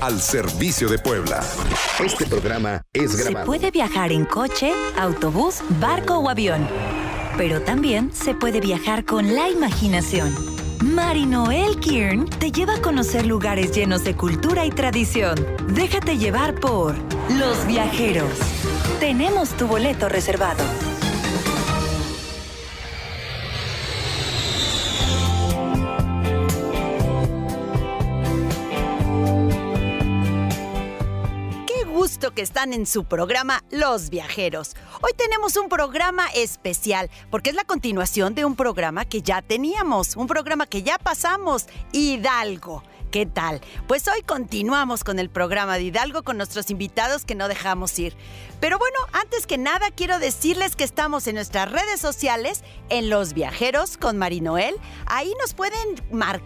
Al servicio de Puebla. Este programa es grabado. Se puede viajar en coche, autobús, barco o avión. Pero también se puede viajar con la imaginación. Marinoel Kiern te lleva a conocer lugares llenos de cultura y tradición. Déjate llevar por Los Viajeros. Tenemos tu boleto reservado. Que están en su programa Los Viajeros. Hoy tenemos un programa especial porque es la continuación de un programa que ya teníamos, un programa que ya pasamos, Hidalgo. ¿Qué tal? Pues hoy continuamos con el programa de Hidalgo con nuestros invitados que no dejamos ir. Pero bueno, antes que nada quiero decirles que estamos en nuestras redes sociales, en Los Viajeros con Marinoel. Ahí nos pueden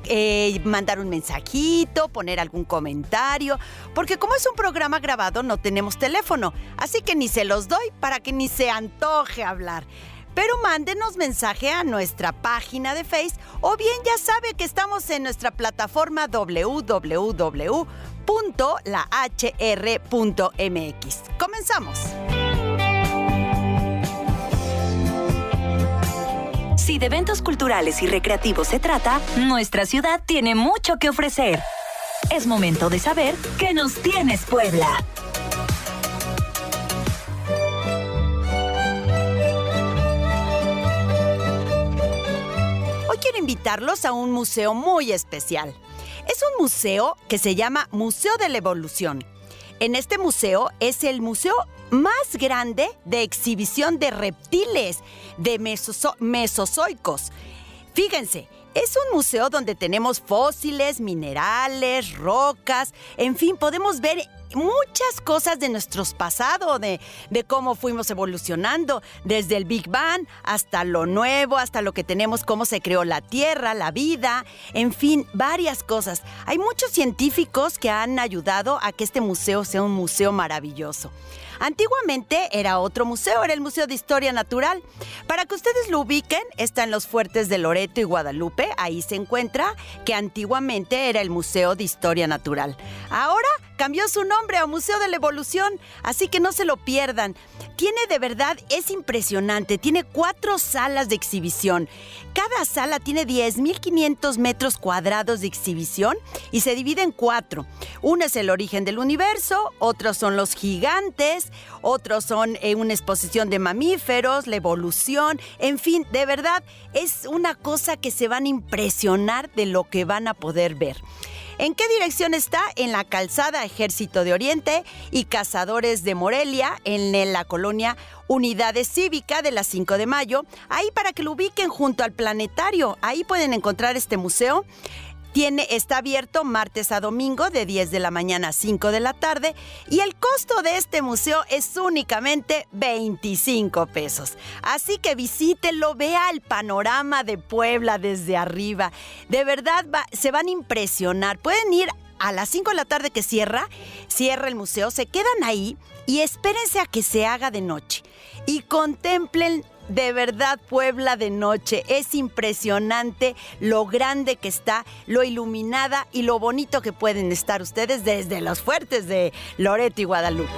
eh, mandar un mensajito, poner algún comentario, porque como es un programa grabado no tenemos teléfono, así que ni se los doy para que ni se antoje hablar pero mándenos mensaje a nuestra página de Face o bien ya sabe que estamos en nuestra plataforma www.lahr.mx. Comenzamos. Si de eventos culturales y recreativos se trata, nuestra ciudad tiene mucho que ofrecer. Es momento de saber qué nos tienes Puebla. Invitarlos a un museo muy especial. Es un museo que se llama Museo de la Evolución. En este museo es el museo más grande de exhibición de reptiles, de mesozoicos. Fíjense, es un museo donde tenemos fósiles, minerales, rocas, en fin, podemos ver muchas cosas de nuestros pasados, de, de, cómo fuimos evolucionando, desde el Big Bang hasta lo nuevo, hasta lo que tenemos, cómo se creó la Tierra, la vida, en fin, varias cosas. Hay muchos científicos que han ayudado a que este museo sea un museo maravilloso. Antiguamente era otro museo, era el Museo de Historia Natural. Para que ustedes lo ubiquen, está en los fuertes de Loreto y Guadalupe, ahí se encuentra, que antiguamente era el Museo de Historia Natural. Ahora cambió su nombre a Museo de la Evolución, así que no se lo pierdan. Tiene de verdad, es impresionante, tiene cuatro salas de exhibición. Cada sala tiene 10.500 metros cuadrados de exhibición y se divide en cuatro. Uno es el origen del universo, otros son los gigantes, otros son eh, una exposición de mamíferos, la evolución, en fin, de verdad es una cosa que se van a impresionar de lo que van a poder ver. ¿En qué dirección está? En la calzada Ejército de Oriente y Cazadores de Morelia, en la colonia Unidades Cívica de la 5 de mayo. Ahí para que lo ubiquen junto al planetario. Ahí pueden encontrar este museo. Tiene, está abierto martes a domingo de 10 de la mañana a 5 de la tarde y el costo de este museo es únicamente 25 pesos. Así que visítelo, vea el panorama de Puebla desde arriba. De verdad se van a impresionar. Pueden ir a las 5 de la tarde que cierra, cierra el museo, se quedan ahí y espérense a que se haga de noche y contemplen de verdad, Puebla de noche. Es impresionante lo grande que está, lo iluminada y lo bonito que pueden estar ustedes desde los fuertes de Loreto y Guadalupe.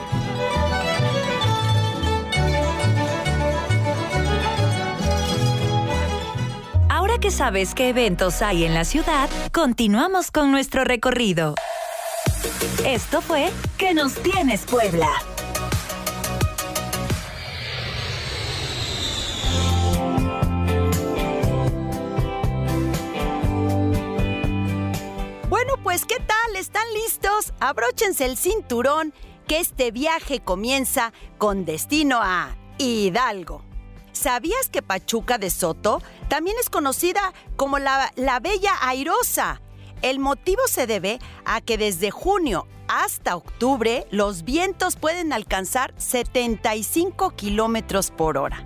Ahora que sabes qué eventos hay en la ciudad, continuamos con nuestro recorrido. Esto fue Que nos tienes Puebla. Pues ¿qué tal? ¿Están listos? Abróchense el cinturón que este viaje comienza con destino a Hidalgo. ¿Sabías que Pachuca de Soto también es conocida como la, la Bella Airosa? El motivo se debe a que desde junio hasta octubre los vientos pueden alcanzar 75 kilómetros por hora.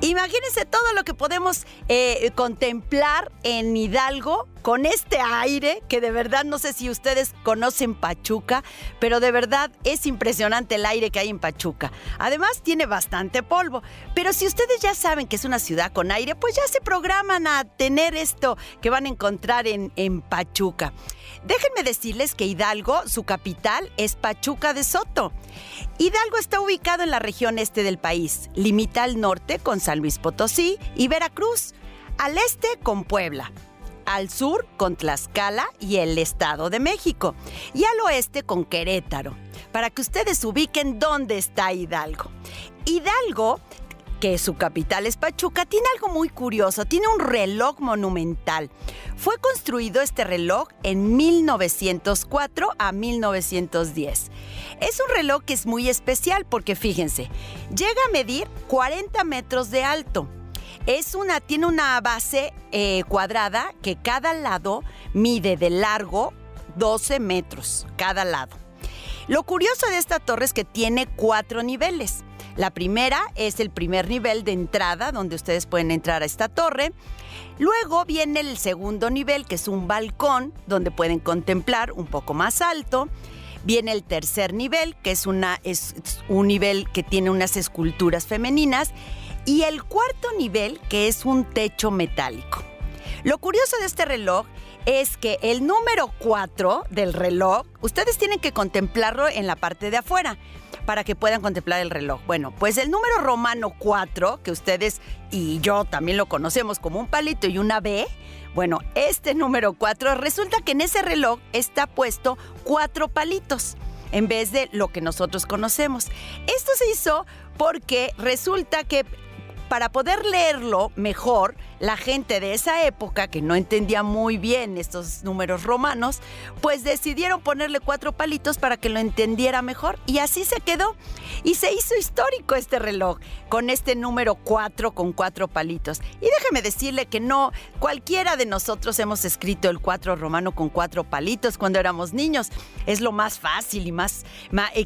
Imagínense todo lo que podemos eh, contemplar en Hidalgo con este aire que de verdad no sé si ustedes conocen Pachuca, pero de verdad es impresionante el aire que hay en Pachuca. Además tiene bastante polvo, pero si ustedes ya saben que es una ciudad con aire, pues ya se programan a tener esto que van a encontrar en, en Pachuca. Déjenme decirles que Hidalgo, su capital, es Pachuca de Soto. Hidalgo está ubicado en la región este del país. Limita al norte con San Luis Potosí y Veracruz, al este con Puebla, al sur con Tlaxcala y el Estado de México, y al oeste con Querétaro, para que ustedes ubiquen dónde está Hidalgo. Hidalgo que su capital es Pachuca, tiene algo muy curioso, tiene un reloj monumental. Fue construido este reloj en 1904 a 1910. Es un reloj que es muy especial porque fíjense, llega a medir 40 metros de alto. Es una, tiene una base eh, cuadrada que cada lado mide de largo 12 metros, cada lado. Lo curioso de esta torre es que tiene cuatro niveles. La primera es el primer nivel de entrada donde ustedes pueden entrar a esta torre. Luego viene el segundo nivel que es un balcón donde pueden contemplar un poco más alto. Viene el tercer nivel que es, una, es un nivel que tiene unas esculturas femeninas. Y el cuarto nivel que es un techo metálico. Lo curioso de este reloj es que el número 4 del reloj, ustedes tienen que contemplarlo en la parte de afuera para que puedan contemplar el reloj. Bueno, pues el número romano 4, que ustedes y yo también lo conocemos como un palito y una B, bueno, este número 4 resulta que en ese reloj está puesto cuatro palitos en vez de lo que nosotros conocemos. Esto se hizo porque resulta que para poder leerlo mejor, la gente de esa época, que no entendía muy bien estos números romanos, pues decidieron ponerle cuatro palitos para que lo entendiera mejor. Y así se quedó. Y se hizo histórico este reloj, con este número cuatro con cuatro palitos. Y déjeme decirle que no, cualquiera de nosotros hemos escrito el cuatro romano con cuatro palitos cuando éramos niños. Es lo más fácil y más,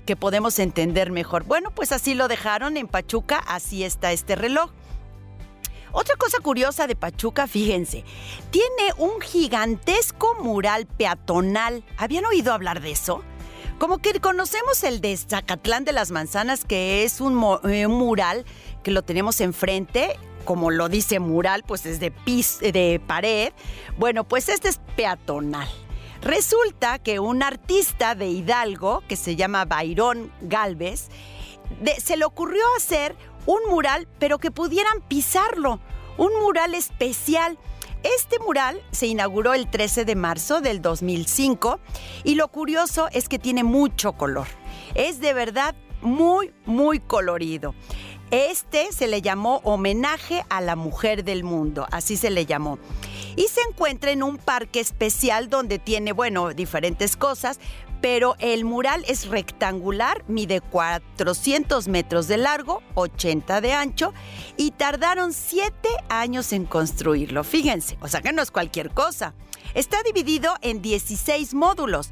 que podemos entender mejor. Bueno, pues así lo dejaron en Pachuca, así está este reloj. Otra cosa curiosa de Pachuca, fíjense, tiene un gigantesco mural peatonal. ¿Habían oído hablar de eso? Como que conocemos el de Zacatlán de las Manzanas, que es un, eh, mural que lo tenemos enfrente, como lo dice mural, pues es de, pis, de pared. Bueno, pues este es peatonal. Resulta que un artista de Hidalgo, que se llama Bayrón Galvez, se le ocurrió hacer un mural, pero que pudieran pisarlo, un mural especial. Este mural se inauguró el 13 de marzo del 2005 y lo curioso es que tiene mucho color. Es de verdad muy, muy colorido. Este se le llamó homenaje a la mujer del mundo, así se le llamó. Y se encuentra en un parque especial donde tiene, bueno, diferentes cosas, pero el mural es rectangular, mide 400 metros de largo, 80 de ancho y tardaron 7 años en construirlo. Fíjense, o sea que no es cualquier cosa. Está dividido en 16 módulos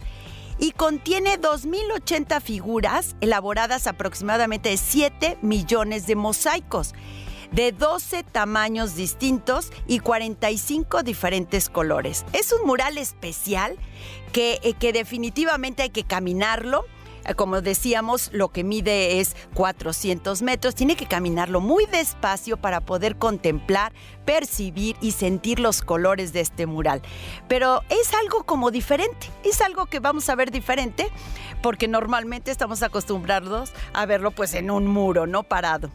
y contiene 2.080 figuras elaboradas aproximadamente de 7 millones de mosaicos de 12 tamaños distintos y 45 diferentes colores. Es un mural especial que, eh, que definitivamente hay que caminarlo eh, como decíamos, lo que mide es 400 metros. Tiene que caminarlo muy despacio para poder contemplar, percibir y sentir los colores de este mural. Pero es algo como diferente, es algo que vamos a ver diferente porque normalmente estamos acostumbrados a verlo pues en un muro, no parado.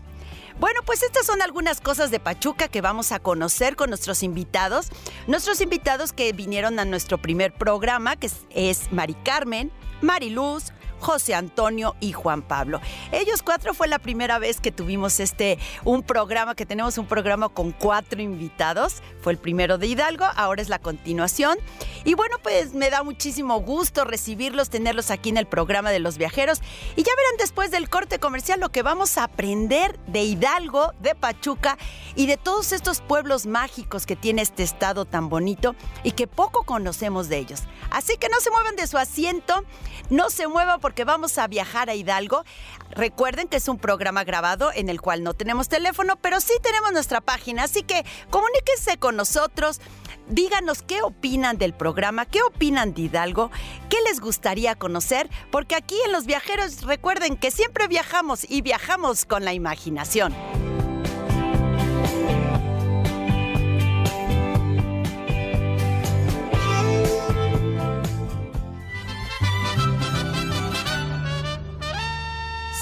Bueno, pues estas son algunas cosas de Pachuca que vamos a conocer con nuestros invitados. Nuestros invitados que vinieron a nuestro primer programa, que es, Mari Carmen, Mariluz, José Antonio y Juan Pablo. Ellos cuatro fue la primera vez que tuvimos este un programa, que tenemos un programa con cuatro invitados. Fue el primero de Hidalgo, ahora es la continuación. Y bueno, pues me da muchísimo gusto recibirlos, tenerlos aquí en el programa de los viajeros. Y ya verán después del corte comercial lo que vamos a aprender de Hidalgo, de Pachuca y de todos estos pueblos mágicos que tiene este estado tan bonito y que poco conocemos de ellos. Así que no se muevan de su asiento, no se muevan porque porque vamos a viajar a Hidalgo. Recuerden que es un programa grabado en el cual no tenemos teléfono, pero sí tenemos nuestra página, así que comuníquense con nosotros. Díganos qué opinan del programa, qué opinan de Hidalgo, qué les gustaría conocer, porque aquí en Los Viajeros recuerden que siempre viajamos y viajamos con la imaginación.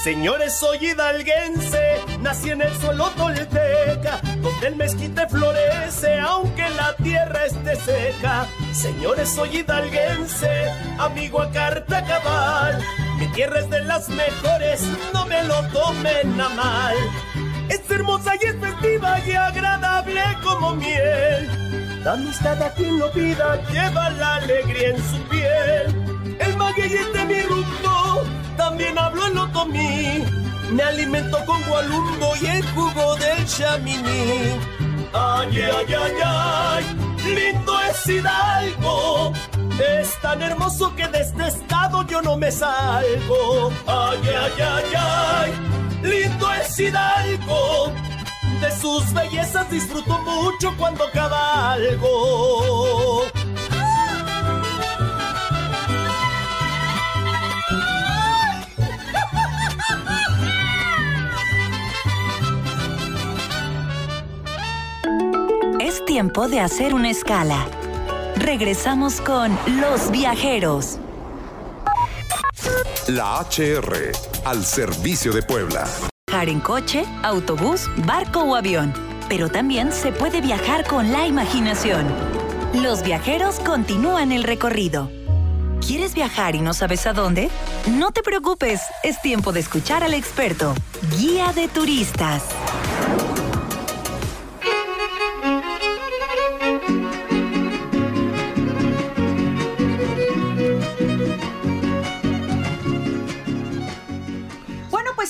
Señores, soy hidalguense, nací en el suelo tolteca, donde el mezquite florece, aunque la tierra esté seca. Señores, soy hidalguense, amigo a carta cabal, mi tierra es de las mejores, no me lo tomen a mal. Es hermosa y es festiva y agradable como miel. La amistad a quien lo pida lleva la alegría en su piel. El maguey de mi rumbo también hablo el otomí. Me alimento con gualumbo y el jugo del chamini. Ay, ay, ay, ay, lindo es Hidalgo. Es tan hermoso que de este estado yo no me salgo. Ay, ay, ay, ay, lindo es Hidalgo. De sus bellezas disfruto mucho cuando cabalgo. Tiempo de hacer una escala. Regresamos con Los Viajeros. La HR, al servicio de Puebla. Viajar en coche, autobús, barco o avión. Pero también se puede viajar con la imaginación. Los viajeros continúan el recorrido. ¿Quieres viajar y no sabes a dónde? No te preocupes, es tiempo de escuchar al experto, guía de turistas.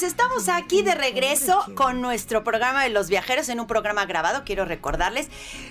Estamos aquí de regreso con nuestro programa de los viajeros en un programa grabado, quiero recordarles,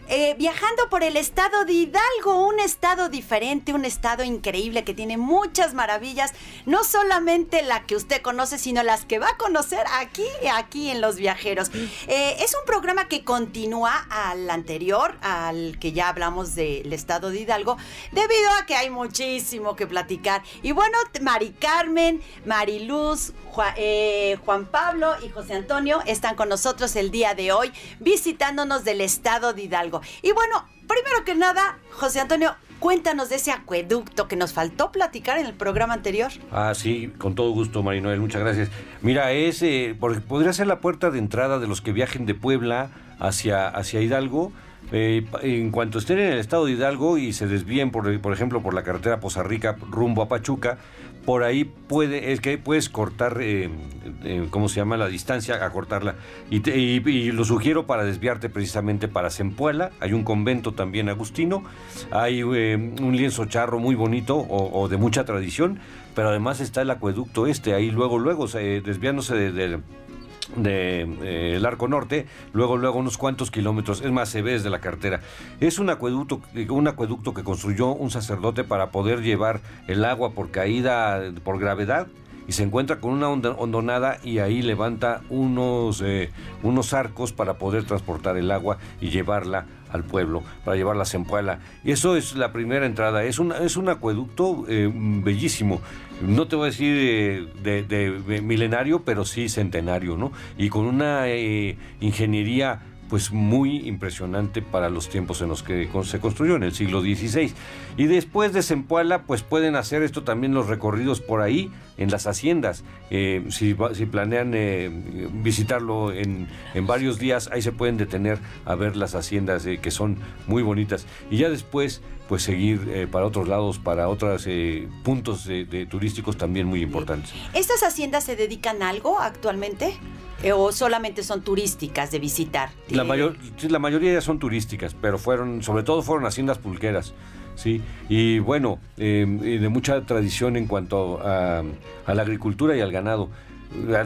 eh, viajando por el estado de Hidalgo, un estado diferente, un estado increíble que tiene muchas maravillas, no solamente la que usted conoce, sino las que va a conocer aquí, aquí en los viajeros. Eh, es un programa que continúa al anterior, al que ya hablamos del estado de Hidalgo, debido a que hay muchísimo que platicar. Y bueno, Mari Carmen, Mariluz, Juan, eh, Juan Pablo y José Antonio están con nosotros el día de hoy visitándonos del estado de Hidalgo. Y bueno, primero que nada, José Antonio, cuéntanos de ese acueducto que nos faltó platicar en el programa anterior. Ah, sí, con todo gusto, Marinoel, muchas gracias. Mira, es, eh, por- podría ser la puerta de entrada de los que viajen de Puebla hacia, hacia Hidalgo. Eh, en cuanto estén en el estado de Hidalgo y se desvíen, por, por ejemplo, por la carretera Poza Rica rumbo a Pachuca, por ahí puede, es que puedes cortar, eh, eh, ¿cómo se llama? La distancia, acortarla. Y, te- y- lo sugiero para desviarte precisamente para Zempuela. Hay un convento también agustino. Hay eh, un lienzo charro muy bonito o, de mucha tradición. Pero además está el acueducto este, ahí luego, luego, se- desviándose de- de- de eh, arco norte, luego luego unos cuantos kilómetros, es más se ve desde la cartera. Es un acueducto, un acueducto que construyó un sacerdote para poder llevar el agua por caída por gravedad y se encuentra con una hondonada y ahí levanta unos eh, unos arcos para poder transportar el agua y llevarla al pueblo, para llevarla a. Y eso es la primera entrada. Es, una, es un acueducto eh, bellísimo. No te voy a decir de, milenario, pero sí centenario, ¿no? Y con una eh, ingeniería pues muy impresionante para los tiempos en los que se construyó en el siglo XVI. Y después de Zempoala, pues pueden hacer esto también los recorridos por ahí, en las haciendas. Eh, si, planean eh, visitarlo en, en varios días, ahí se pueden detener a ver las haciendas que son muy bonitas. Y ya después, pues seguir eh, para otros lados, para otros eh, puntos de- de turísticos también muy importantes. ¿Estas haciendas se dedican a algo actualmente? Eh, ¿O solamente son turísticas de visitar? La, mayor, la mayoría ya son turísticas, pero fueron, sobre todo fueron haciendas pulqueras, sí. Y bueno, eh, de mucha tradición en cuanto a, a la agricultura y al ganado.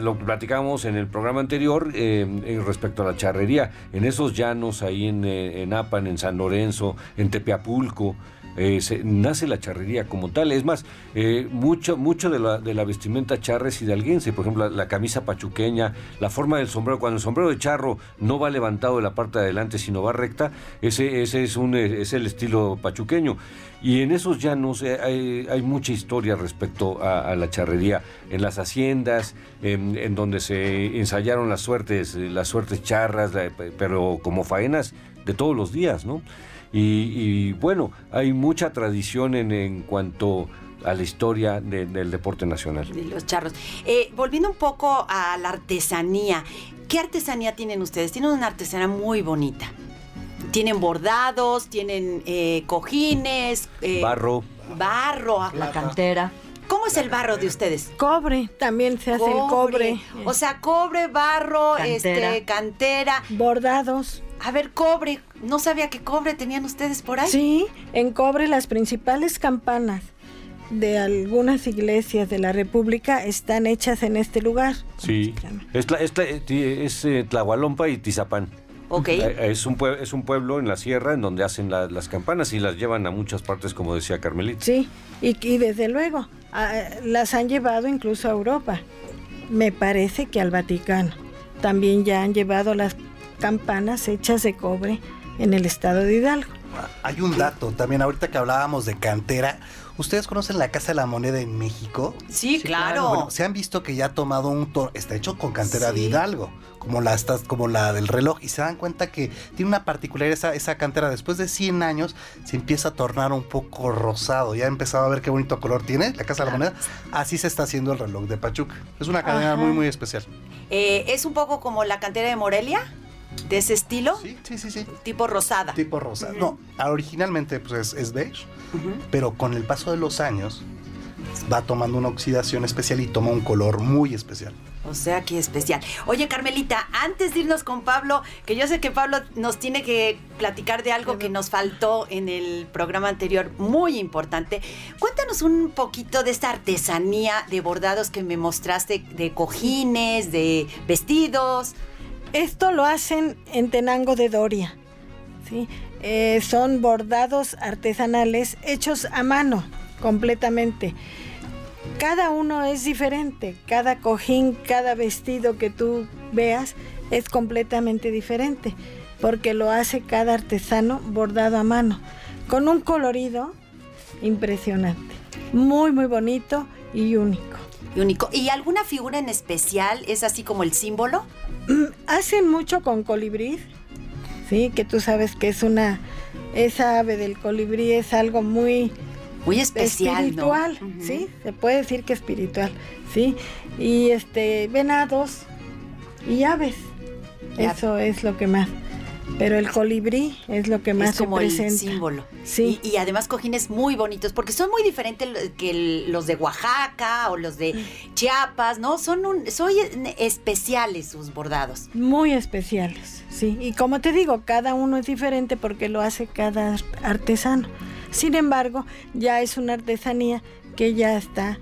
Lo platicamos en el programa anterior eh, respecto a la charrería. En esos llanos, ahí en, eh, en Apan, en San Lorenzo, en Tepeapulco, eh, nace la charrería como tal. Es más, eh, mucho, mucho de la, de la vestimenta charra es hidalguense. Por ejemplo, la, camisa pachuqueña, la forma del sombrero. Cuando el sombrero de charro no va levantado de la parte de adelante, sino va recta, ese, ese es, un, eh, es el estilo pachuqueño. Y en esos llanos eh, hay, hay mucha historia respecto a, la charrería. En las haciendas, en, en donde se ensayaron las suertes, las suertes charras, pero como faenas de todos los días, ¿no? Y, y, bueno, hay mucha tradición en, en cuanto a la historia de- del deporte nacional. De los charros. Eh, volviendo un poco a la artesanía, ¿qué artesanía tienen ustedes? Tienen una artesanía muy bonita. Tienen bordados, tienen eh, cojines, eh, Barro, barro. La cantera. ¿Cómo es el barro de ustedes? Cobre, también se hace el cobre. O sea, cobre, barro, Cantera. este, cantera. bordados. A ver, cobre. No sabía que cobre tenían ustedes por ahí. Sí, en cobre las principales campanas de algunas iglesias de la República están hechas en este lugar. sí. Es, tla- es, tla- es, eh, Tlahualompa y Tizapán. Ok. Eh, Es un, pue- es un pueblo en la sierra en donde hacen la- las campanas y las llevan a muchas partes, como decía Carmelita. Sí, y, y desde luego las han llevado incluso a Europa. Me parece que al Vaticano. También ya han llevado las campanas hechas de cobre en el estado de Hidalgo. Hay un dato también, ahorita que hablábamos de cantera. ¿Ustedes conocen la Casa de la Moneda en México? Sí, claro. Bueno, se han visto que ya ha tomado un tono, está hecho con cantera de. Hidalgo, como la, como la del reloj, y se dan cuenta que tiene una particularidad esa, esa cantera, después de 100 años se empieza a tornar un poco rosado, ya ha empezado a ver qué bonito color tiene la Casa de la Moneda, así se está haciendo el reloj de Pachuca. Es una cadena Ajá. muy, muy especial. Eh, es un poco como la cantera de Morelia, de ese estilo, Sí, sí, sí, sí. tipo rosada. Tipo rosa. No, originalmente pues, es, es beige, pero con el paso de los años va tomando una oxidación especial y toma un color muy especial. O sea, qué especial. Oye, Carmelita, antes de irnos con Pablo, que yo sé que Pablo nos tiene que platicar de algo que nos faltó en el programa anterior, muy importante. Cuéntanos un poquito de esta artesanía de bordados que me mostraste, de cojines, de vestidos. Esto lo hacen en Tenango de Doria. ¿sí? Eh, son bordados artesanales hechos a mano completamente. Cada uno es diferente, cada cojín, cada vestido que tú veas es completamente diferente, porque lo hace cada artesano bordado a mano, con un colorido impresionante, muy muy bonito y único. Y único. ¿Y alguna figura en especial es así como el símbolo? hacen mucho con colibrí, sí, que tú sabes que es una, esa ave del colibrí es algo muy Muy especial, espiritual, sí, se puede decir que espiritual, sí, y este venados y aves, eso es lo que más, pero el colibrí es lo que más es como se el presenta. símbolo. Sí. Y, y además cojines muy bonitos, porque son muy diferentes que el- los de Oaxaca o los de Chiapas, ¿no? Son, un, son especiales sus bordados. Muy especiales, sí. Y como te digo, cada uno es diferente porque lo hace cada artesano. Sin embargo, ya es una artesanía que ya está,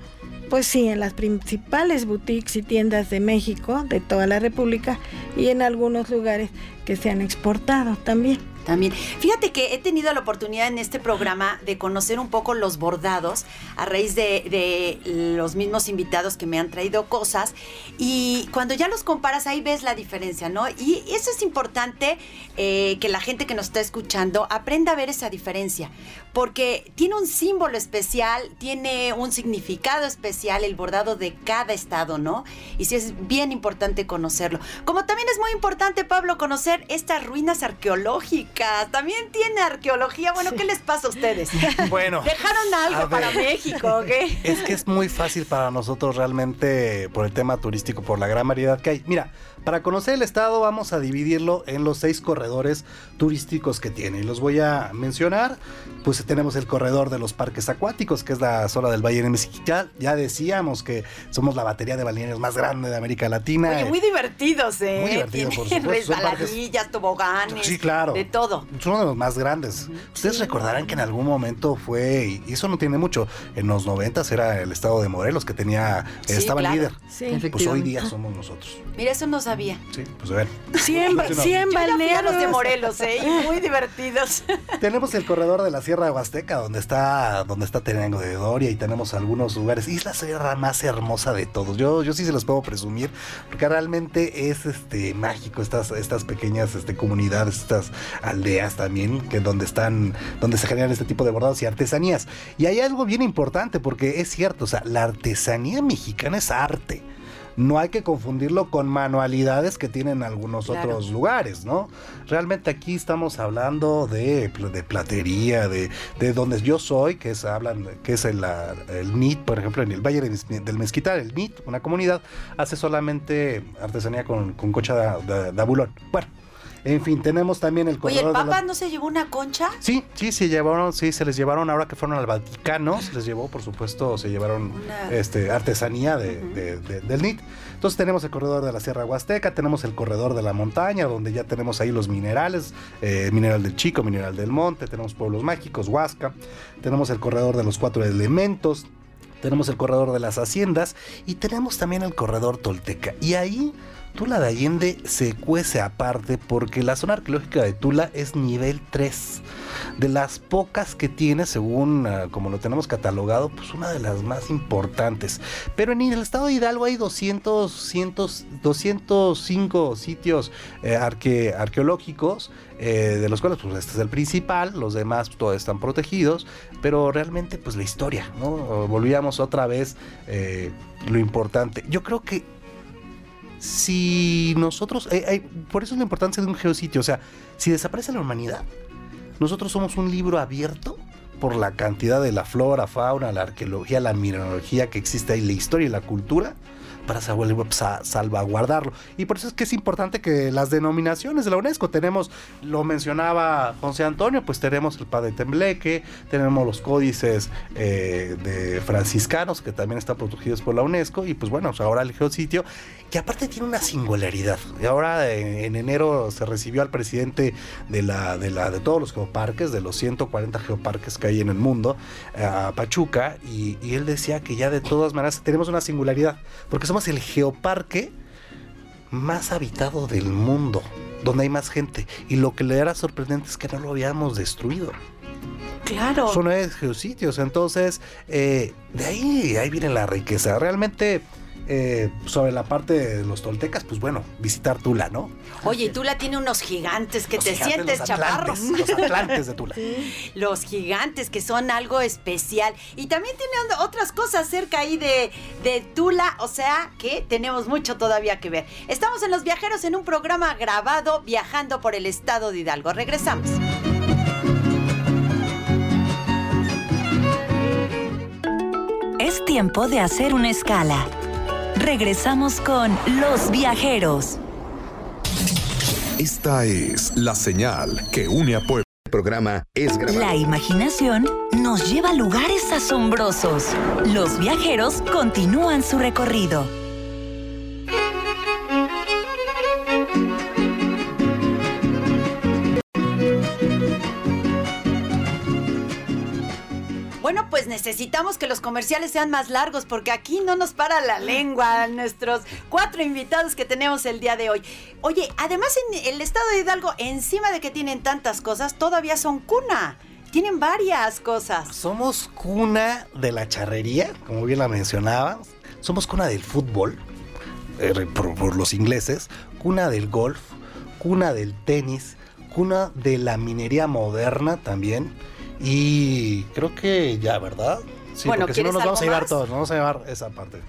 pues sí, en las principales boutiques y tiendas de México, de toda la República, y en algunos lugares que se han exportado también. También. Fíjate que he tenido la oportunidad en este programa de conocer un poco los bordados a raíz de, los mismos invitados que me han traído cosas y cuando ya los comparas ahí ves la diferencia, ¿no? Y eso es importante eh, que la gente que nos está escuchando aprenda a ver esa diferencia porque tiene un símbolo especial, tiene un significado especial el bordado de cada estado, ¿no? Y sí es bien importante conocerlo. Como también es muy importante, Pablo, conocer estas ruinas arqueológicas. También tiene arqueología. Bueno, ¿qué les pasa a ustedes? Bueno. ¿Dejaron algo para. México o qué? Es que es muy fácil para nosotros realmente por el tema turístico, por la gran variedad que hay. Mira, para conocer el estado vamos a dividirlo en los seis corredores turísticos que tiene. Y los voy a mencionar. Pues tenemos el corredor de los parques acuáticos, que es la zona del Valle de Mezquital. Ya decíamos que somos la batería de balnearios más grande de América Latina. Oye, muy divertidos, ¿eh? Muy divertidos, por supuesto, resbaladillas, toboganes. Sí, claro. De todo. Es uno de los más grandes. Ustedes recordarán que en algún momento fue, y eso no tiene mucho, en los noventas era el estado de Morelos que tenía, Sí, estaba claro. líder. Sí. Pues hoy día somos nosotros. Mira, eso no sabía. Sí, pues a ver. 100, ba- 100 Yo ya fui a balnearios. de Morelos, ¿eh? Y muy divertidos. Tenemos el corredor de la Sierra Huasteca, donde está, donde está Tenango de Doria, y tenemos algunos lugares. Y es la sierra más hermosa de todos. Yo, yo sí se los puedo presumir, porque realmente es este mágico estas, estas pequeñas este, comunidades, estas aldeas también, que donde están, donde se generan este tipo de bordados y artesanías. Y hay algo bien importante, porque es cierto, o sea, la artesanía mexicana es arte. No hay que confundirlo con manualidades que tienen algunos Claro. otros lugares, ¿no? Realmente aquí estamos hablando de, de platería, de, de donde yo soy, que es hablan, que es el, el NIT, por ejemplo, en el Valle del Mezquital, el NIT, una comunidad, hace solamente artesanía con, con concha de, de- de abulón. Bueno, en fin, tenemos también el Oye, corredor ¿el de la- Papa no se llevó una concha? Sí, sí, se llevaron, sí, se les llevaron ahora que fueron al Vaticano, se les llevó, por supuesto, se llevaron Una- este, artesanía de, de- de- del NIT. Entonces tenemos el corredor de la Sierra Huasteca, tenemos el corredor de la montaña, donde ya tenemos ahí los minerales, eh, mineral del Chico, mineral del Monte, tenemos pueblos mágicos, Huasca, tenemos el corredor de los cuatro elementos, tenemos el corredor de las haciendas y tenemos también el corredor tolteca. Y ahí Tula de Allende se cuece aparte porque la zona arqueológica de Tula es nivel 3. De las pocas que tiene, según ah, como lo tenemos catalogado, pues una de las más importantes. Pero en el estado de Hidalgo hay 200, 100, 205 sitios eh, arque- arqueológicos, eh, de los cuales pues este es el principal, los demás todos están protegidos, pero realmente pues la historia, ¿no? Volvíamos otra vez eh, lo importante. Yo creo que si nosotros, eh, eh, por eso es la importancia de un geositio, o sea, si desaparece la humanidad, nosotros somos un libro abierto por la cantidad de la flora, fauna, la arqueología, la mineralogía que existe ahí, la historia y la cultura para salv- sa- salvaguardarlo. Y por eso es que es importante que las denominaciones de la UNESCO, tenemos, lo mencionaba José Antonio, pues tenemos el Padre Tembleque, tenemos los códices eh, de franciscanos que también están protegidos por la UNESCO, y pues bueno, pues ahora el geositio, que aparte tiene una singularidad. Y ahora eh, en enero se recibió al presidente de la, de la de todos los geoparques, de los 140 geoparques que hay en el mundo, a Pachuca, y, y él decía que ya de todas maneras tenemos una singularidad, porque somos el geoparque más habitado del mundo, donde hay más gente, y lo que le era sorprendente es que no lo habíamos destruido. Claro. Son nueve geositios, entonces eh, de ahí, ahí viene la riqueza. Realmente eh, sobre la parte de los toltecas, pues bueno, visitar Tula, ¿no? Oye, y Tula tiene unos gigantes que Los te gigantes, sientes los chaparro. atlantes, Los atlantes de Tula. Los gigantes que son algo especial. Y también tiene otras cosas cerca ahí de, de Tula. O sea que tenemos mucho todavía que ver. Estamos en Los Viajeros en un programa grabado viajando por el estado de Hidalgo. Regresamos. Es tiempo de hacer una escala. Regresamos con Los Viajeros. Esta es la señal que une a Puebla. El programa es grabado. La imaginación nos lleva a lugares asombrosos. Los viajeros continúan su recorrido. Bueno, pues necesitamos que los comerciales sean más largos porque aquí no nos para la lengua nuestros cuatro invitados que tenemos el día de hoy. Oye, además en el estado de Hidalgo, encima de que tienen tantas cosas, todavía son cuna. Tienen varias cosas. Somos cuna de la charrería, como bien la mencionabas. Somos cuna del fútbol, eh, por los ingleses, cuna del golf, cuna del tenis, cuna de la minería moderna también. Y creo que ya, ¿verdad? Sí, Bueno, porque si no ¿quieres nos vamos a llevar más? todos, nos vamos a llevar esa parte.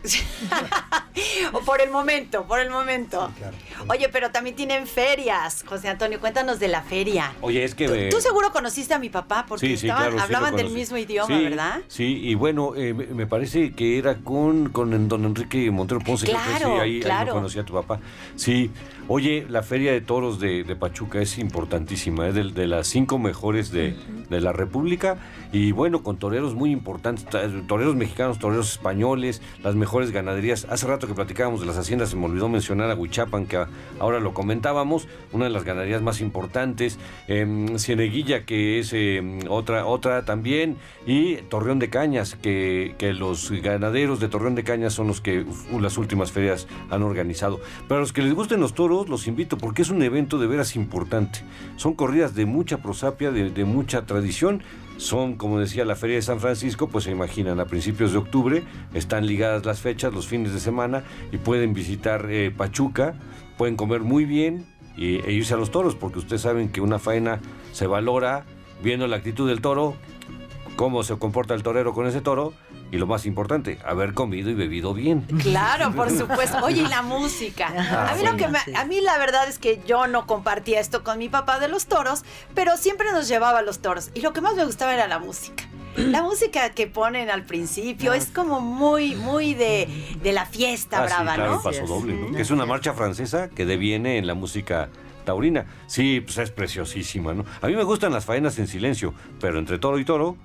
O por el momento, por el momento. Sí, claro. Oye, pero también tienen ferias. José Antonio, cuéntanos de la feria. Oye, es que... Tú, eh, tú seguro conociste a mi papá porque Sí, sí, estaban- claro, sí lo hablaban del mismo idioma, Sí, ¿verdad? Sí, y bueno, eh, me parece que era con, con don Enrique Montero Ponce. que Claro, sí, ahí, ahí claro. lo conocí a tu papá. Sí, oye, la Feria de Toros de, de Pachuca es importantísima, es de, de las cinco mejores de, de la República. Y bueno, con toreros muy importantes, ta- toreros mexicanos, toreros españoles, las mejores ganaderías. Hace rato que platicábamos de las haciendas se me olvidó mencionar a Huichapan, que ahora lo comentábamos, una de las ganaderías más importantes, em, Cieneguilla, que es em, otra, otra también, y Torreón de Cañas, que, que los ganaderos de Torreón de Cañas son los que las últimas ferias han organizado. Para los que les gusten los toros, los invito porque es un evento de veras importante. Son corridas de mucha prosapia, de, mucha tradición. Son, como decía, la Feria de San Francisco, pues se imaginan, a principios de octubre están ligadas las fechas, los fines de semana, y pueden visitar eh, Pachuca, pueden comer muy bien y, e irse a los toros, porque ustedes saben que una faena se valora viendo la actitud del toro, cómo se comporta el torero con ese toro, y lo más importante, haber comido y bebido bien. Claro, por supuesto. Oye, y la música. Ah, A mí, lo que me- a mí la verdad es que yo no compartía esto con mi papá de los toros, pero siempre nos llevaba a los toros. Y lo que más me gustaba era la música. La música que ponen al principio es como muy, muy de, de la fiesta Ah, sí, brava, claro, ¿no? el paso doble, ¿no? Que es una marcha francesa que deviene en la música taurina. Sí, pues es preciosísima, ¿no? A mí me gustan las faenas en silencio, pero entre toro y toro,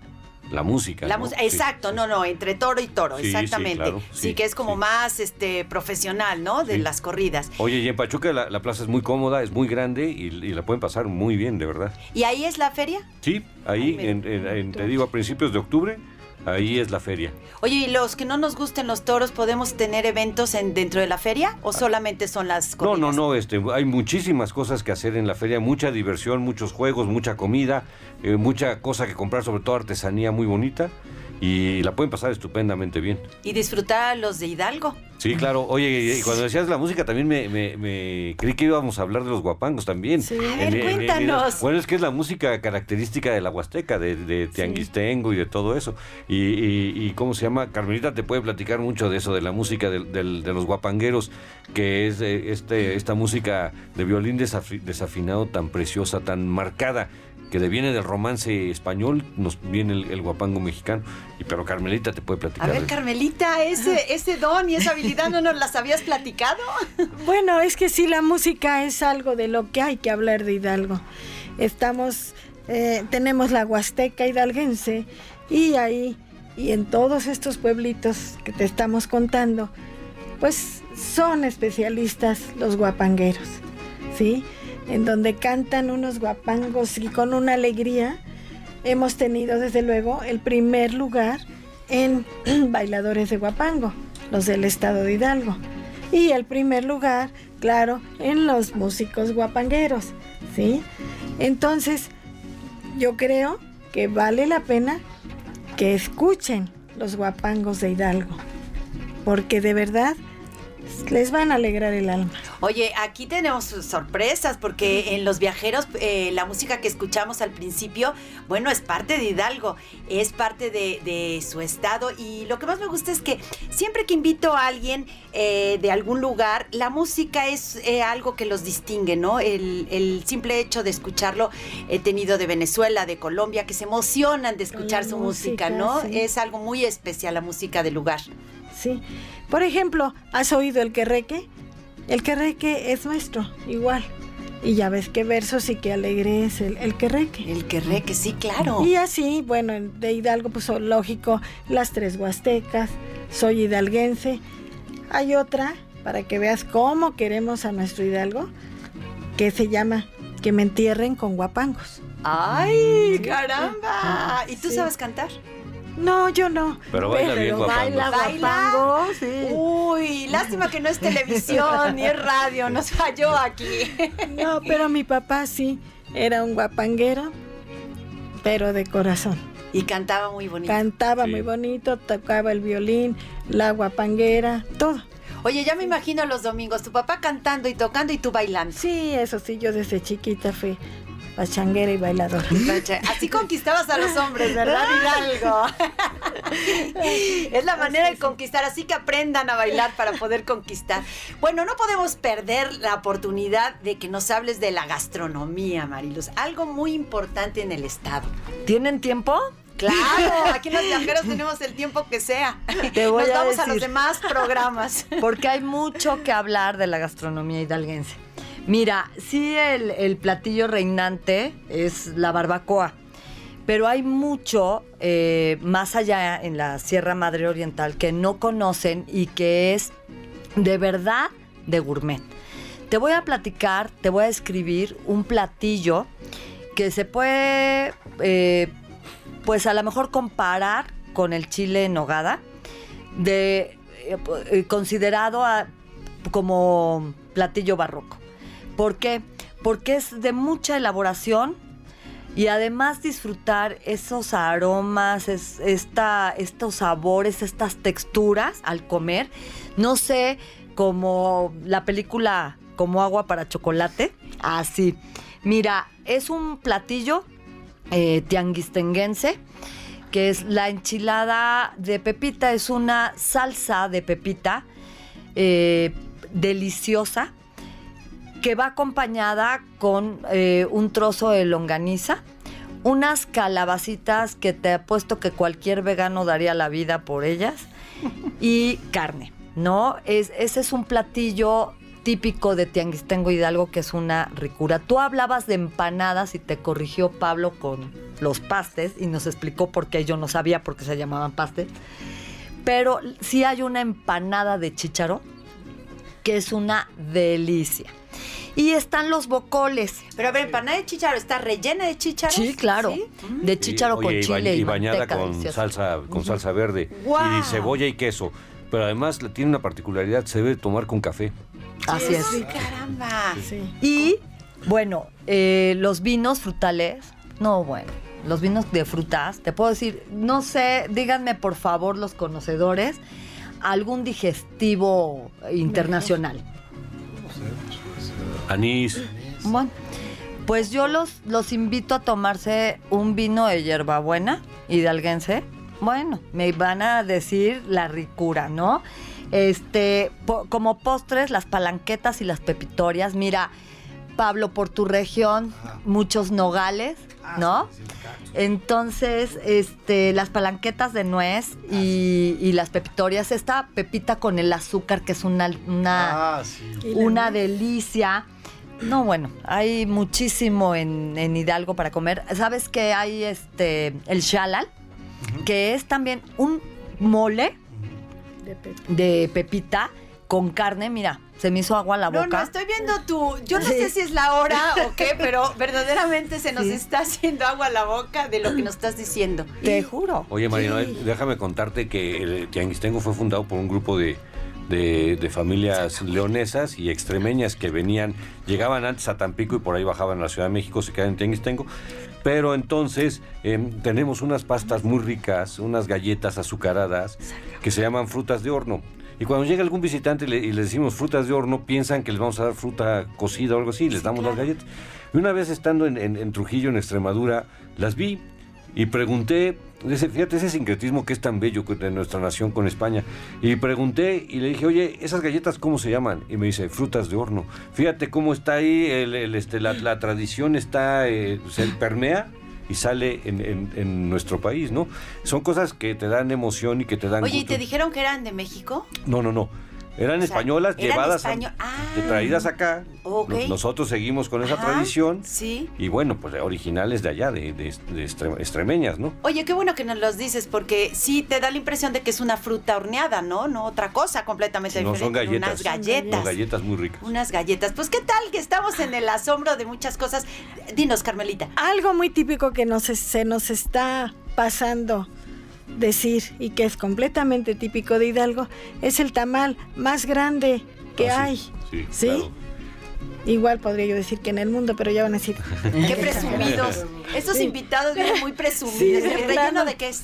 la música. La ¿no? Sí. exacto, no, no, entre toro y toro, Sí, sí, exactamente. claro, sí, que es como más este profesional, ¿no? De las corridas. Oye, y en Pachuca la, la plaza es muy cómoda, es muy grande y, y la pueden pasar muy bien, de verdad. ¿Y ahí es la feria? Sí, ahí, Ay, me- en- en- en- te digo, a principios de octubre, ahí es la feria. Oye, ¿y los que no nos gusten los toros podemos tener eventos en, dentro de la feria o solamente son las No, corridas? no, no, este, hay muchísimas cosas que hacer en la feria, mucha diversión, muchos juegos, mucha comida, eh, mucha cosa que comprar, sobre todo artesanía muy bonita y la pueden pasar estupendamente bien. Y disfrutar a los de Hidalgo. Sí, claro. Oye, y cuando decías la música también me, me- me creí que íbamos a hablar de los guapangos también. Sí. A ver, cuéntanos. bueno, es que es la música característica de la Huasteca, de, de Tianguistengo y de todo eso. Y, y- y ¿cómo se llama? Carmelita te puede platicar mucho de eso, de la música del- de los guapangueros, que es eh, este, esta música de violín desafi- desafinado tan preciosa, tan marcada que deviene del romance español, nos viene el, el guapango mexicano, y pero Carmelita te puede A platicar. ver, de- Carmelita, ese, ese don y esa habilidad no nos las habías platicado. Bueno, es que sí, la música es algo de lo que hay que hablar de Hidalgo. Estamos, eh, tenemos la Huasteca hidalguense y ahí, y en todos estos pueblitos que te estamos contando, pues son especialistas los guapangueros, ¿sí? En donde cantan unos guapangos y con una alegría. Hemos tenido desde luego el primer lugar en bailadores de guapango, los del estado de Hidalgo. Y el primer lugar, claro, en los músicos guapangueros, ¿sí? Entonces, yo creo que vale la pena que escuchen los guapangos de Hidalgo, porque de verdad les van a alegrar el alma. Oye, aquí tenemos sorpresas porque en Los Viajeros eh, la música que escuchamos al principio, bueno, es parte de Hidalgo, es parte de, de su estado y lo que más me gusta es que siempre que invito a alguien eh, de algún lugar, la música es eh, algo que los distingue, ¿no? El, el simple hecho de escucharlo, he tenido de Venezuela, de Colombia, que se emocionan de escuchar la su música, música, ¿no? sí. Es algo muy especial la música del lugar. Sí. Por ejemplo, ¿has oído el querreque? El querreque es nuestro, igual. Y ya ves qué versos y qué alegre es el, el querreque. El que re, que sí, claro. Y así, bueno, en- de Hidalgo, pues son lógico, las tres huastecas, soy hidalguense. Hay otra, para que veas cómo queremos a nuestro Hidalgo, que se llama Que me entierren con guapangos. ¡Ay, caramba! ¿Y tú Sí. sabes cantar? No, yo no. Pero baila bien guapango. baila ¿Baila? guapango, sí. Uy, lástima que no es televisión ni es radio, nos falló aquí. No, pero mi papá sí, era un guapanguero, pero de corazón. Y cantaba muy bonito. Cantaba Sí. muy bonito, tocaba el violín, la guapanguera, todo. Oye, ya me imagino los domingos, tu papá cantando y tocando y tú bailando. Sí, eso sí, yo desde chiquita fui pachanguera y bailadora. Así conquistabas a los hombres, ¿verdad, Hidalgo? es la manera de conquistar, así que aprendan a bailar para poder conquistar. Bueno, no podemos perder la oportunidad de que nos hables de la gastronomía, Mariluz. Algo muy importante en el estado. ¿Tienen tiempo? Claro, aquí en los viajeros tenemos el tiempo que sea. Te voy Nos a vamos a los demás programas. Porque hay mucho que hablar de la gastronomía hidalguense. Mira, sí el, platillo reinante es la barbacoa, pero hay mucho eh, más allá en la Sierra Madre Oriental que no conocen y que es de verdad de gourmet. Te voy a platicar, te voy a escribir un platillo que se puede, eh, pues a lo mejor comparar con el chile en nogada, de, eh, considerado como platillo barroco. ¿Por qué? Porque es de mucha elaboración y además disfrutar esos aromas, es- esta, estos sabores, estas texturas al comer. No sé, como la película Como agua para chocolate, así. Mira, es un platillo eh, tianguistenguense que es la enchilada de pepita, es una salsa de pepita eh, deliciosa que va acompañada con eh, un trozo de longaniza, unas calabacitas que te apuesto que cualquier vegano daría la vida por ellas y carne, ¿no? Es, ese es un platillo típico de Tianguistengo Hidalgo que es una ricura. Tú hablabas de empanadas y te corrigió Pablo con los pastes y nos explicó por qué yo no sabía por qué se llamaban pastes. Pero sí hay una empanada de chícharo que es una delicia. Y están los bocoles. Pero a ver, empanada de chícharo, ¿está rellena de chícharo? Sí, claro. De chícharo con y chile y, y bañada manteca con salsa con salsa verde y cebolla y queso. Pero además tiene una particularidad, se debe tomar con café. Así es. Caramba. Sí. Y bueno, eh, los vinos frutales, no, bueno, los vinos de frutas, te puedo decir, no sé, díganme por favor los conocedores, algún digestivo internacional. Anís. Bueno, pues yo los, los invito a tomarse un vino de hierbabuena hidalguense. Bueno, me van a decir la ricura, ¿no? Este, po- como postres, las palanquetas y las pepitorias. Mira, Pablo, por tu región, muchos nogales, ¿no? Entonces, este, las palanquetas de nuez y, y las pepitorias, esta pepita con el azúcar, que es una, una, Ah, una delicia. No, bueno, hay muchísimo en, en Hidalgo para comer. ¿Sabes que hay este el shalal? Que es también un mole de pepita con carne. Mira, se me hizo agua la No, boca. no, estoy viendo tu. Yo no Sí. sé si es la hora o qué, pero verdaderamente se nos Sí. está haciendo agua a la boca de lo que nos estás diciendo. Te juro. Oye, Marinoel, déjame contarte que el Tianguistengo fue fundado por un grupo de, de- de familias leonesas y extremeñas que venían, llegaban antes a Tampico y por ahí bajaban a la Ciudad de México, se quedaban en Tianguistengo. Pero entonces em, tenemos unas pastas muy ricas, unas galletas azucaradas que se llaman frutas de horno. Y cuando llega algún visitante y le, y le decimos frutas de horno, piensan que les vamos a dar fruta cocida o algo así, y les damos las galletas. Y una vez estando en, en- en Trujillo, en Extremadura, las vi y pregunté, fíjate ese sincretismo que es tan bello de nuestra nación con España. Y pregunté y le dije, oye, ¿esas galletas cómo se llaman? Y me dice, frutas de horno. Fíjate cómo está ahí, el- el, este, la, la tradición está, eh, se permea y sale en, en- en nuestro país, ¿no? Son cosas que te dan emoción y que te dan Oye, ¿y te dijeron que eran de México? No, no, no. Eran O sea, españolas eran llevadas, a- español- Ah. traídas acá. Nosotros seguimos con esa Ajá, tradición. Sí. Y bueno, pues originales de allá, de, de, de extre- extremeñas, ¿no? Oye, qué bueno que nos los dices, porque sí te da la impresión de que es una fruta horneada, ¿no? No otra cosa completamente No, diferente. son galletas. Unas galletas. Son galletas muy ricas. Unas galletas. Pues, ¿qué tal que estamos en el asombro de muchas cosas? Dinos, Carmelita. Algo muy típico que nos, se nos está pasando decir y que es completamente típico de Hidalgo es el tamal más grande que Ah, hay. sí, sí, ¿Sí? claro. Igual podría yo decir que en el mundo, pero ya van a decir. Qué presumidos. Estos Sí. invitados vienen muy presumidos. Sí, ¿El relleno de qué es?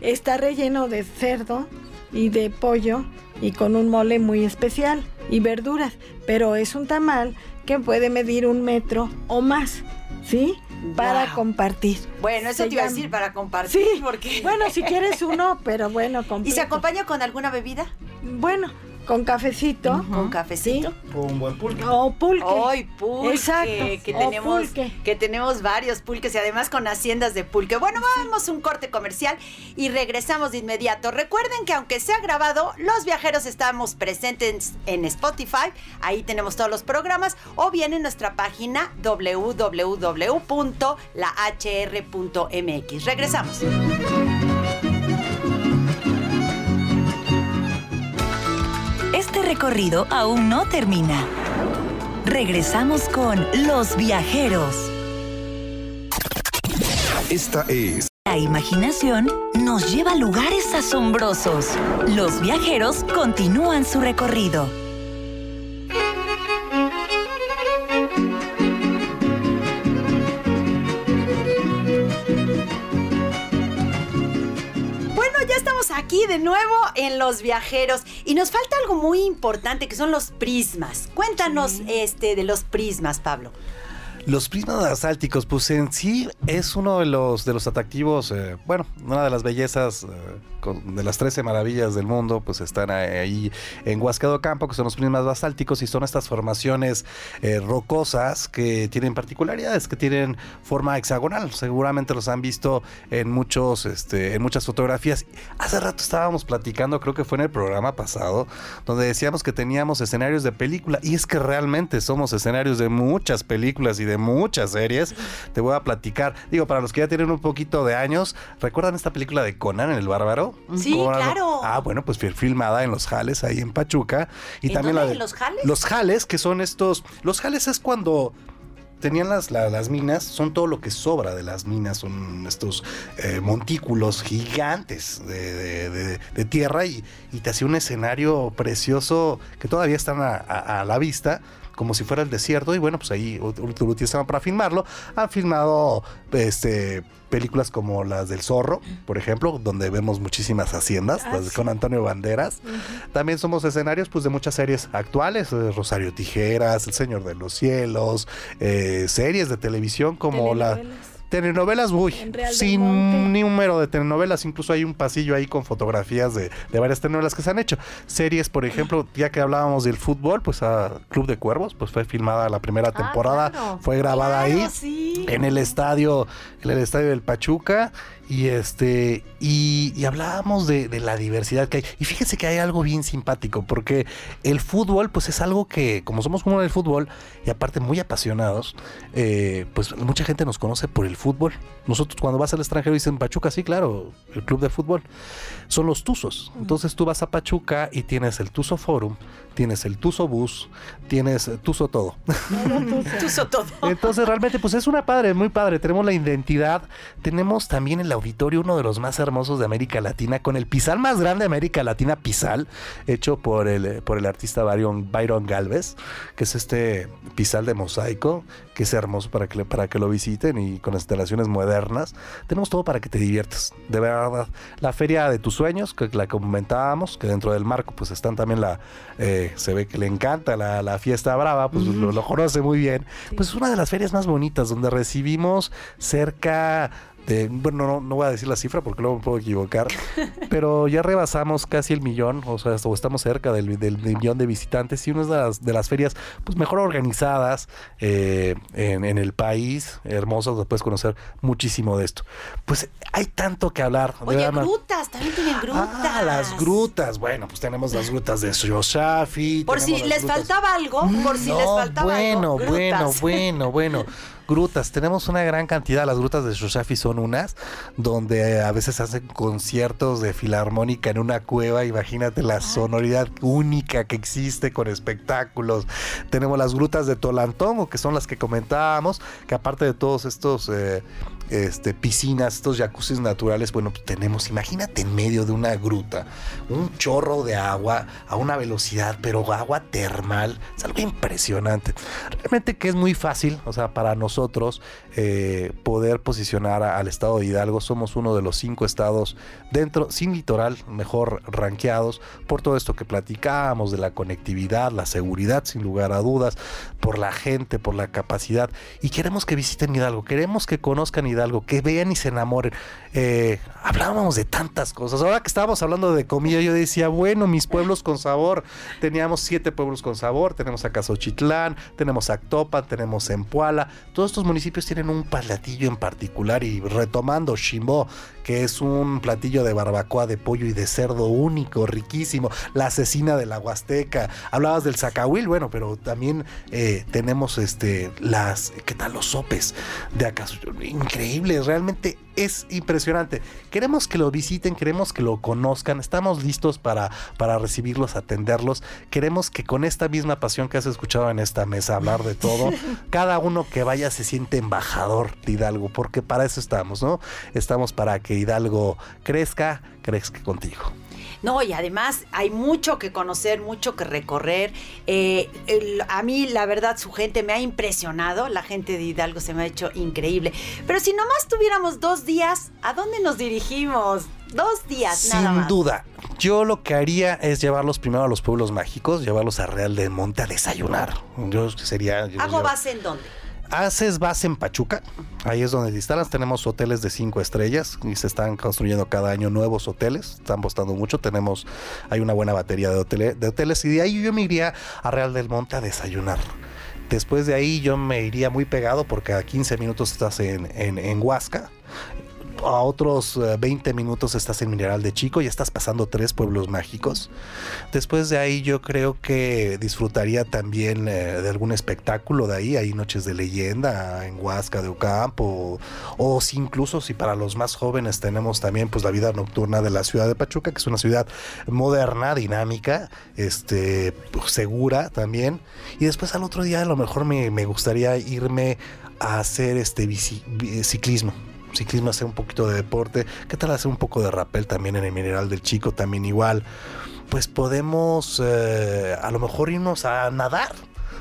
Está relleno de cerdo y de pollo y con un mole muy especial y verduras, pero es un tamal que puede medir un metro o más, ¿sí? Para Wow. compartir. Bueno, eso Se te iba a decir para compartir. Sí, porque... bueno, si quieres uno, pero bueno, ¿Y se completo. acompaña con alguna bebida? Bueno, con cafecito. ¿Con cafecito? Un buen pulque. O pulque. Hoy pulque, Exacto, que tenemos pulque. que tenemos varios pulques y además con haciendas de pulque. Bueno, vamos a un corte comercial y regresamos de inmediato. Recuerden que aunque sea grabado, los viajeros estamos presentes en Spotify, ahí tenemos todos los programas o bien en nuestra página www.lahr.mx. Regresamos. Este recorrido aún no termina. Regresamos con Los Viajeros. Esta es La imaginación nos lleva a lugares asombrosos. Los viajeros continúan su recorrido. Aquí de nuevo en Los Viajeros y nos falta algo muy importante que son los prismas. Cuéntanos este de los prismas, Pablo. Los prismas basálticos, pues en sí es uno de los, de los atractivos, eh, bueno, una de las bellezas eh, de las 13 maravillas del mundo, pues están ahí en Huasca Campo, que son los prismas basálticos y son estas formaciones eh, rocosas que tienen particularidades, que tienen forma hexagonal. Seguramente los han visto en muchos, este, en muchas fotografías. Hace rato estábamos platicando, creo que fue en el programa pasado, donde decíamos que teníamos escenarios de película y es que realmente somos escenarios de muchas películas y de muchas series. Te voy a platicar, digo, para los que ya tienen un poquito de años, ¿recuerdan esta película de Conan, el bárbaro? Sí, claro. Ah, bueno, pues fue filmada en Los Jales, ahí en Pachuca. Y ¿En también dónde? la de ¿En Los Jales? Los Jales, que son estos. Los Jales es cuando tenían las, la- las minas, son todo lo que sobra de las minas, son estos eh, montículos gigantes de, de- de- de tierra y, y te hacía un escenario precioso que todavía están a, a- a la vista. Como si fuera el desierto, y bueno, pues ahí lo utilizaban para filmarlo. Han filmado este, películas como las del Zorro, por ejemplo, donde vemos muchísimas haciendas, Ah, las de- sí. con Antonio Banderas. También somos escenarios pues, de muchas series actuales, eh, Rosario Tijeras, El Señor de los Cielos, eh, series de televisión como la... Telenovelas. Uy, sin Monte. número de telenovelas, incluso hay un pasillo ahí con fotografías de, de varias telenovelas que se han hecho. Series, por ejemplo, ya que hablábamos del fútbol, pues a Club de Cuervos, pues fue filmada la primera temporada, claro. fue grabada Claro, ahí sí. en el estadio, en el estadio del Pachuca. Y este, y, hablábamos de, de la diversidad que hay. Y fíjense que hay algo bien simpático, porque el fútbol, pues es algo que, como somos como del fútbol, y aparte muy apasionados, eh, pues mucha gente nos conoce por el fútbol. Nosotros cuando vas al extranjero dicen Pachuca, sí, claro, el club de fútbol. Son los Tuzos. Entonces tú vas a Pachuca y tienes el Tuzo Forum, tienes el Tuzo Bus, tienes Tuzo todo. Tuzo todo. Entonces realmente pues es una padre, muy padre. Tenemos la identidad, tenemos también el auditorio, uno de los más hermosos de América Latina, con el pisal más grande de América Latina, pisal, hecho por el, eh, por el artista Byron, Byron Galvez, que es este pisal de mosaico, que es hermoso para que, para que lo visiten y con instalaciones modernas. Tenemos todo para que te diviertas, de verdad. La feria de tus sueños, que la comentábamos, que dentro del marco pues están también la, eh, se ve que le encanta la, la fiesta brava, pues lo, lo conoce muy bien. Pues es una de las ferias más bonitas, donde recibimos cerca de, bueno, no, no voy a decir la cifra porque luego me puedo equivocar, pero ya rebasamos casi el millón, o sea, o estamos cerca del, del millón de visitantes y una de las, de las ferias pues mejor organizadas eh, en, en el país, hermosas, puedes conocer muchísimo de esto. Pues hay tanto que hablar. Oye, grutas, también tienen grutas. Ah, las grutas. Bueno, pues tenemos las grutas de Yoshafi. Por si les grutas- faltaba algo, por si les No, faltaba bueno, algo. bueno, grutas. bueno, bueno. Grutas, tenemos una gran cantidad. Las grutas de Shoshafi son unas donde a veces hacen conciertos de filarmónica en una cueva. Imagínate la sonoridad única que existe con espectáculos. Tenemos las grutas de Tolantongo, que son las que comentábamos, que aparte de todos estos eh, este, piscinas, estos jacuzzis naturales, bueno, pues tenemos, imagínate en medio de una gruta, un chorro de agua a una velocidad, pero agua termal, es algo impresionante. Realmente que es muy fácil, o sea, para nosotros eh, poder posicionar al estado de Hidalgo, somos uno de los cinco estados dentro, sin litoral, mejor ranqueados, por todo esto que platicábamos de la conectividad, la seguridad, sin lugar a dudas, por la gente, por la capacidad, y queremos que visiten Hidalgo, queremos que conozcan Hidalgo, que vean y se enamoren. Eh, hablábamos de tantas cosas. Ahora que estábamos hablando de comida, yo decía, bueno, mis pueblos con sabor. Teníamos siete pueblos con sabor. Tenemos a Casochitlán, tenemos a Actopan, tenemos Empuala. Todos estos municipios tienen un platillo en particular y retomando Chimbó, que es un platillo de barbacoa de pollo y de cerdo único, riquísimo. La asesina de la Huasteca. Hablabas del zacahuil, bueno, pero también eh, tenemos este las, ¿qué tal los sopes de acá? increíble, realmente es impresionante. Queremos que lo visiten, queremos que lo conozcan, estamos listos para, para recibirlos, atenderlos. Queremos que con esta misma pasión que has escuchado en esta mesa hablar de todo, cada uno que vaya se siente embajador de Hidalgo, porque para eso estamos, ¿no? Estamos para que Hidalgo crezca, crezca contigo. No, y además hay mucho que conocer, mucho que recorrer. Eh, el- a mí, la verdad, su gente me ha impresionado. La gente de Hidalgo se me ha hecho increíble. Pero si nomás tuviéramos dos días, ¿a dónde nos dirigimos? Dos días, nada Sin más. duda. Yo lo que haría es llevarlos primero a los pueblos mágicos, llevarlos a Real del Monte a desayunar. Yo sería. yo- ¿Hago base en dónde? Haces base en Pachuca, ahí es donde te instalas. Tenemos hoteles de cinco estrellas y se están construyendo cada año nuevos hoteles. Están apostando mucho. Tenemos, hay una buena batería de, de hoteles y de ahí yo me iría a Real del Monte a desayunar. Después de ahí yo me iría muy pegado porque a 15 minutos estás en, en, en Huasca. A otros eh, 20 minutos estás en Mineral de Chico y estás pasando tres pueblos mágicos. Después de ahí yo creo que disfrutaría también eh, de algún espectáculo de ahí. Hay noches de leyenda en Huasca de Ocampo. O, si incluso si para los más jóvenes tenemos también pues la vida nocturna de la ciudad de Pachuca, que es una ciudad moderna, dinámica, este, segura también. Y después al otro día a lo mejor me, me gustaría irme a hacer este ciclismo ciclismo, hacer un poquito de deporte. ¿Qué tal hacer un poco de rappel también en el Mineral del Chico? También igual. Pues podemos eh, a lo mejor irnos a nadar.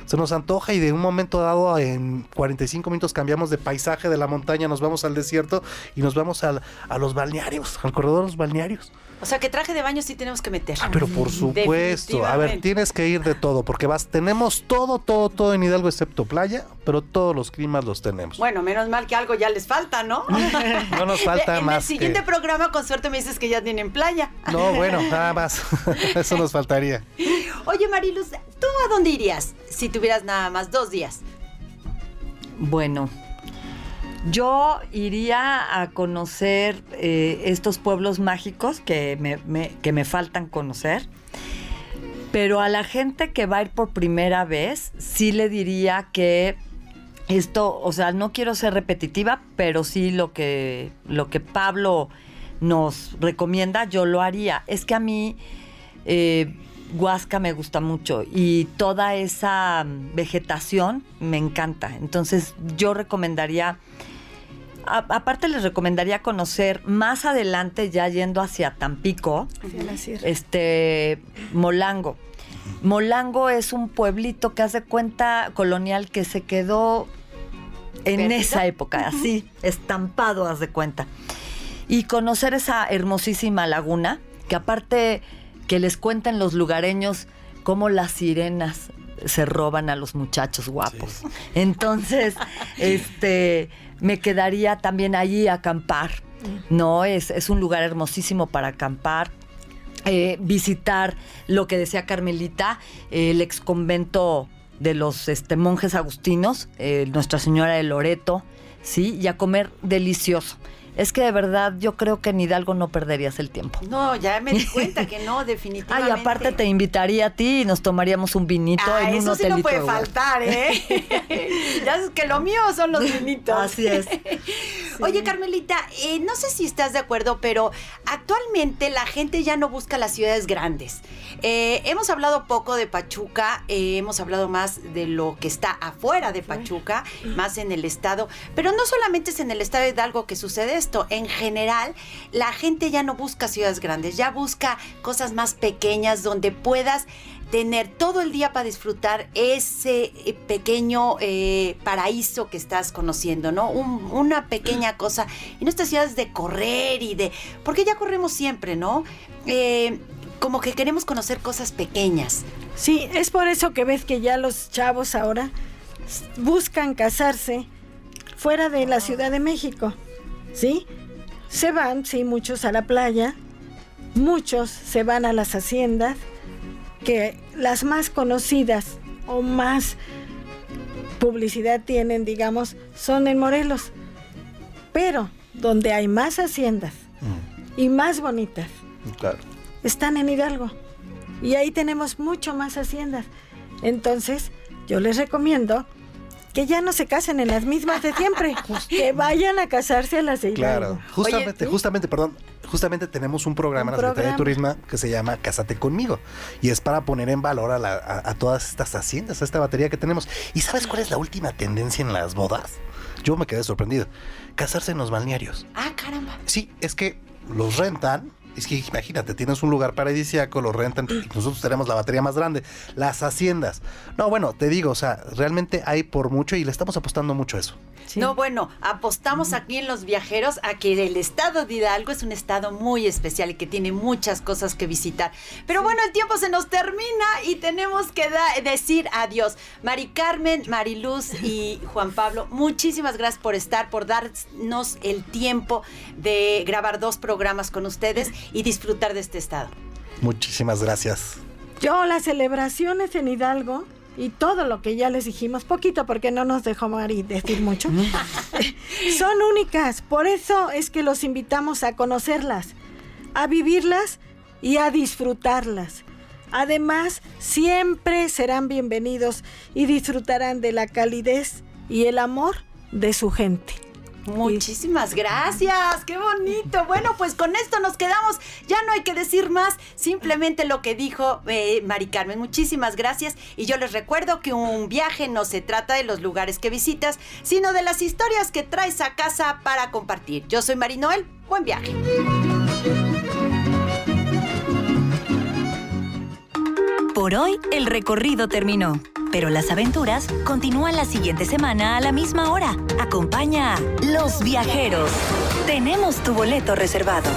Se nos antoja y de un momento dado en 45 minutos cambiamos de paisaje de la montaña, nos vamos al desierto y nos vamos al- a los balnearios, al corredor de los balnearios. O sea, que traje de baño sí tenemos que meter. Ah, pero por supuesto, a ver, tienes que ir de todo, porque vas, tenemos todo, todo, todo en Hidalgo excepto playa, pero todos los climas los tenemos. Bueno, menos mal que algo ya les falta, ¿no? No nos falta en más el siguiente que- programa, con suerte, me dices que ya tienen playa. No, bueno, nada más. Eso nos faltaría. Oye, Mariluz, ¿tú a dónde irías si tuvieras nada más dos días? Bueno, yo iría a conocer eh, estos pueblos mágicos que me, que me faltan conocer. Pero a la gente que va a ir por primera vez, sí le diría que esto, o sea, no quiero ser repetitiva, pero sí lo que, lo que Pablo nos recomienda, yo lo haría. Es que a mí eh, Huasca me gusta mucho y toda esa mm, vegetación me encanta. Entonces yo recomendaría, a- aparte les recomendaría conocer más adelante, ya yendo hacia Tampico, Hacia este Molango. Molango es un pueblito que hace cuenta colonial que se quedó en ¿Perdido? esa época, así, estampado, haz de cuenta. Y conocer esa hermosísima laguna, que aparte que les cuentan los lugareños cómo las sirenas se roban a los muchachos guapos. Entonces, este, me quedaría también allí a acampar. No, es, es un lugar hermosísimo para acampar. Eh, visitar lo que decía Carmelita, eh, el ex convento de los este, monjes agustinos, eh, Nuestra Señora de Loreto, ¿sí? Y a comer delicioso. Es que de verdad yo creo que en Hidalgo no perderías el tiempo. No, ya me di cuenta que no, Ay, definitivamente. aparte te invitaría a ti y nos tomaríamos un vinito Ah, en un eso sí no puede faltar, ¿eh? ya es que lo mío son los vinitos. Así es. Oye, Carmelita, eh, no sé si estás de acuerdo, pero actualmente la gente ya no busca las ciudades grandes. Eh, hemos hablado poco de Pachuca, eh, hemos hablado más de lo que está afuera de Pachuca, más en el estado, pero no solamente es en el estado de Hidalgo que sucede esto, en general la gente ya no busca ciudades grandes, ya busca cosas más pequeñas donde puedas tener todo el día para disfrutar ese eh, pequeño eh, paraíso que estás conociendo, ¿no? Un- una pequeña cosa. Y no estas ciudades de correr y de... Porque ya corremos siempre, ¿no? Eh, como que queremos conocer cosas pequeñas. Sí, es por eso que ves que ya los chavos ahora buscan casarse fuera de la Ciudad de México, ¿sí? Se van, sí, muchos a la playa, muchos se van a las haciendas, que las más conocidas o más publicidad tienen, digamos, son en Morelos. Pero donde hay más haciendas y más bonitas, Claro. están en Hidalgo. Y ahí tenemos mucho más haciendas. Entonces, yo les recomiendo que ya no se casen en las mismas de siempre, que vayan a casarse a las de Hidalgo. Claro, justamente, Oye, justamente, perdón, justamente tenemos un programa en la Secretaría de. Turismo que se llama Cásate conmigo y es para poner en valor a, la- a- a todas estas haciendas, a esta batería que tenemos. ¿Y sabes cuál es la última tendencia en las bodas? Yo me quedé sorprendido. Casarse en los balnearios. Ah, caramba. Sí, es que los rentan. Es que imagínate, tienes un lugar paradisíaco, lo rentan y nosotros tenemos la batería más grande. Las haciendas. No, bueno, te digo, o sea, realmente hay por mucho y le estamos apostando mucho a eso. Sí. No, bueno, apostamos aquí en los viajeros a que el estado de Hidalgo es un estado muy especial y que tiene muchas cosas que visitar. Pero bueno, el tiempo se nos termina y tenemos que decir adiós. Mari Carmen, Mariluz y Juan Pablo, muchísimas gracias por estar, por darnos el tiempo de grabar dos programas con ustedes y disfrutar de este estado. Muchísimas gracias. Yo las celebraciones en Hidalgo y todo lo que ya les dijimos, poquito porque no nos dejó Mari decir mucho, son únicas. Por eso es que los invitamos a conocerlas, a vivirlas y a disfrutarlas. Además, siempre serán bienvenidos y disfrutarán de la calidez y el amor de su gente. Muchísimas gracias, qué bonito. Bueno, pues con esto nos quedamos. Ya no hay que decir más, simplemente lo que dijo eh, Mari Carmen. Muchísimas gracias. Y yo les recuerdo que un viaje no se trata de los lugares que visitas, sino de las historias que traes a casa para compartir. Yo soy Mari Noel. Buen viaje. Por hoy, el recorrido terminó. Pero las aventuras continúan la siguiente semana a la misma hora. Acompaña a Los Viajeros. Tenemos tu boleto reservado.